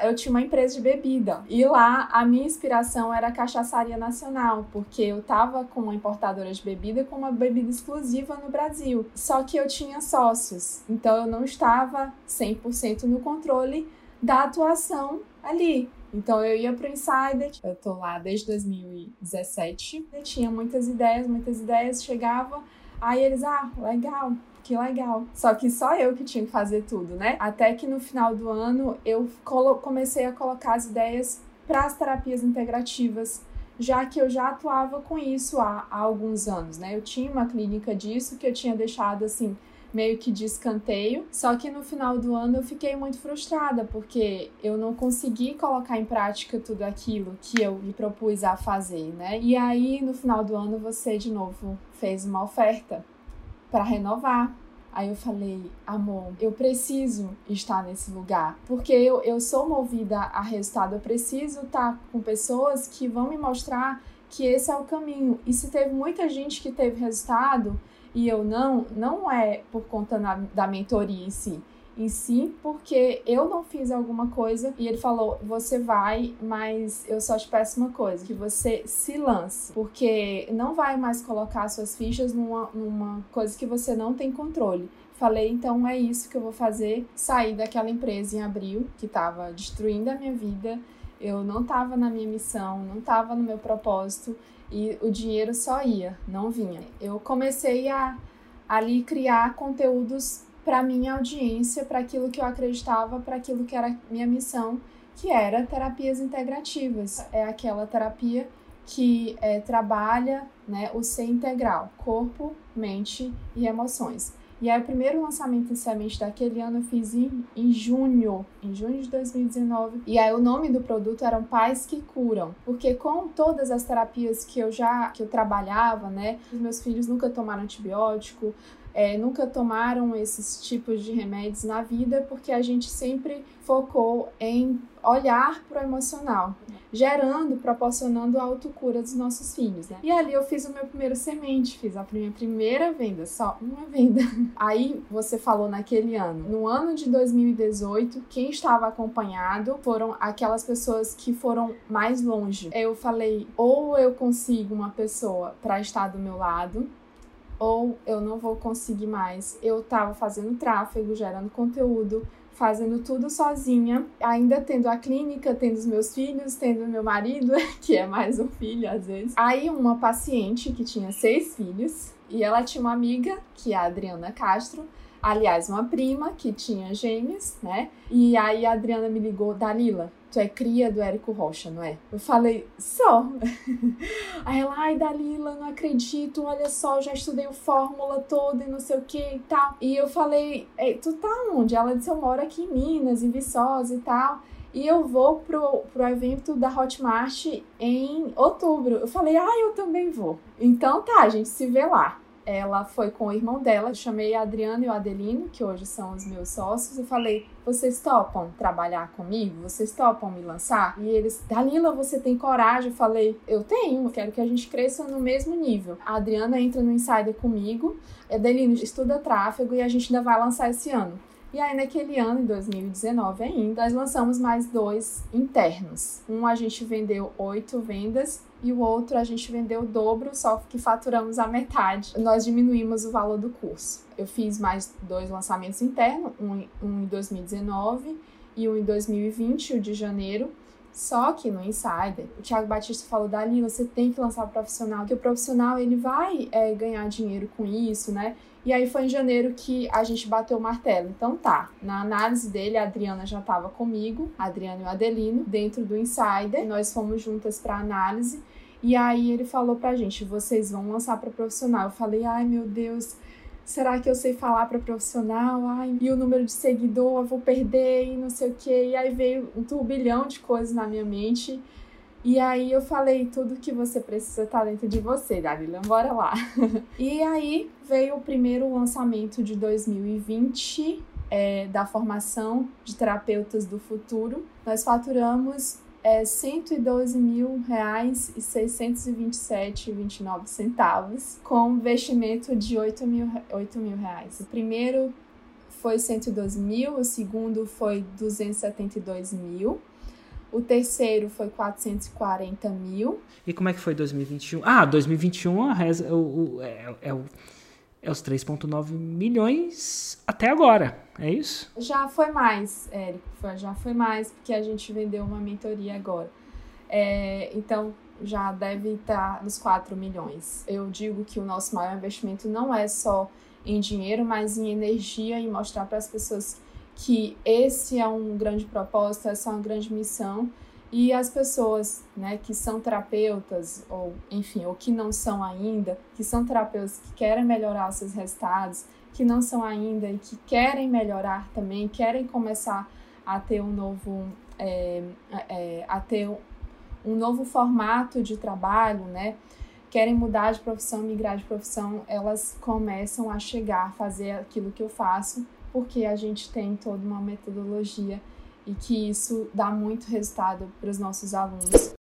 eu tinha uma empresa de bebida. E lá a minha inspiração era a cachaçaria nacional, porque eu tava com uma importadora de bebida com uma bebida exclusiva no Brasil. Só que eu tinha sócios, então eu não estava 100% no controle da atuação ali. Então eu ia pro Insider, eu tô lá desde 2017, eu tinha muitas ideias, muitas ideias, chegava, aí eles, ah, legal, que legal. Só que só eu que tinha que fazer tudo, né? Até que no final do ano eu comecei a colocar as ideias para as terapias integrativas, já que eu já atuava com isso há, há, alguns anos, né? Eu tinha uma clínica disso que eu tinha deixado assim meio que de escanteio. Só que no final do ano eu fiquei muito frustrada porque eu não consegui colocar em prática tudo aquilo que eu me propus a fazer, né? E aí no final do ano você de novo fez uma oferta para renovar. Aí eu falei, amor, eu preciso estar nesse lugar, porque eu, eu sou movida a resultado, eu preciso estar com pessoas que vão me mostrar que esse é o caminho. E se teve muita gente que teve resultado e eu não, não é por conta na, da mentoria em si, em si, porque eu não fiz alguma coisa e ele falou: você vai, mas eu só te peço uma coisa: que você se lance, porque não vai mais colocar suas fichas numa, numa coisa que você não tem controle. Falei, então é isso que eu vou fazer. Saí daquela empresa em abril, que estava destruindo a minha vida. Eu não estava na minha missão, não estava no meu propósito e o dinheiro só ia, não vinha. Eu comecei a ali criar conteúdos para minha audiência, para aquilo que eu acreditava, para aquilo que era minha missão, que era terapias integrativas. É aquela terapia que é, trabalha né, o ser integral, corpo, mente e emoções. E aí o primeiro lançamento em semente daquele ano eu fiz em, em junho, em junho de 2019. E aí o nome do produto eram Pais que Curam, porque com todas as terapias que eu já que eu trabalhava, né, os meus filhos nunca tomaram antibiótico, é, nunca tomaram esses tipos de remédios na vida porque a gente sempre focou em olhar para o emocional, gerando, proporcionando a autocura dos nossos filhos, né? E ali eu fiz o meu primeiro semente, fiz a minha primeira venda, só uma venda. Aí você falou naquele ano, no ano de 2018, quem estava acompanhado foram aquelas pessoas que foram mais longe. Eu falei, ou eu consigo uma pessoa para estar do meu lado, ou eu não vou conseguir mais. Eu tava fazendo tráfego, gerando conteúdo, fazendo tudo sozinha, ainda tendo a clínica, tendo os meus filhos, tendo meu marido, que é mais um filho às vezes. Aí uma paciente que tinha seis filhos e ela tinha uma amiga, que é a Adriana Castro, aliás, uma prima que tinha gêmeos, né? E aí a Adriana me ligou, Dalila, tu é cria do Érico Rocha, não é? Eu falei, só. Aí ela, ai, Dalila, não acredito, olha só, já estudei o fórmula toda e não sei o que e tal. E eu falei, tu tá onde? Ela disse, eu moro aqui em Minas, em Viçosa e tal. E eu vou pro, pro evento da Hotmart em outubro. Eu falei, ah, eu também vou. Então tá, gente se vê lá ela foi com o irmão dela. Chamei a Adriana e o Adelino, que hoje são os meus sócios, e falei: vocês topam trabalhar comigo? Vocês topam me lançar? E eles, Dalila, você tem coragem? Eu falei: eu tenho, quero que a gente cresça no mesmo nível. A Adriana entra no Insider comigo, Adelino estuda tráfego e a gente ainda vai lançar esse ano. E aí, naquele ano, em 2019 ainda, nós lançamos mais dois internos. Um a gente vendeu oito vendas e o outro a gente vendeu o dobro, só que faturamos a metade. Nós diminuímos o valor do curso. Eu fiz mais dois lançamentos internos, um, um em 2019 e um em 2020, o de janeiro. Só que no Insider, o Thiago Batista falou, Dali, você tem que lançar o profissional, que o profissional ele vai é, ganhar dinheiro com isso, né? E aí foi em janeiro que a gente bateu o martelo. Então tá, na análise dele, a Adriana já estava comigo, a Adriana e o Adelino, dentro do Insider. Nós fomos juntas para análise. E aí ele falou pra gente: vocês vão lançar para profissional. Eu falei: ai meu Deus, será que eu sei falar para profissional? Ai, e o número de seguidor eu vou perder e não sei o que. E aí veio um turbilhão de coisas na minha mente. E aí eu falei, tudo que você precisa tá dentro de você, Dalila, bora lá. e aí veio o primeiro lançamento de 2020 é, da formação de terapeutas do futuro. Nós faturamos é 112 mil reais e 627,29 centavos, com investimento de 8 mil, 8 mil reais. O primeiro foi 112 mil, o segundo foi 272 mil O terceiro foi 440 mil. E como é que foi 2021? Ah, 2021 a reza, o, o, é, é, o, é os 3,9 milhões até agora, é isso? Já foi mais, Érico, já foi mais, porque a gente vendeu uma mentoria agora. É, então, já deve estar nos 4 milhões. Eu digo que o nosso maior investimento não é só em dinheiro, mas em energia e mostrar para as pessoas que esse é um grande propósito, essa é uma grande missão e as pessoas, né, que são terapeutas ou enfim, ou que não são ainda, que são terapeutas que querem melhorar seus resultados, que não são ainda e que querem melhorar também, querem começar a ter um novo é, é, a ter um novo formato de trabalho, né? Querem mudar de profissão, migrar de profissão, elas começam a chegar a fazer aquilo que eu faço, porque a gente tem toda uma metodologia e que isso dá muito resultado para os nossos alunos.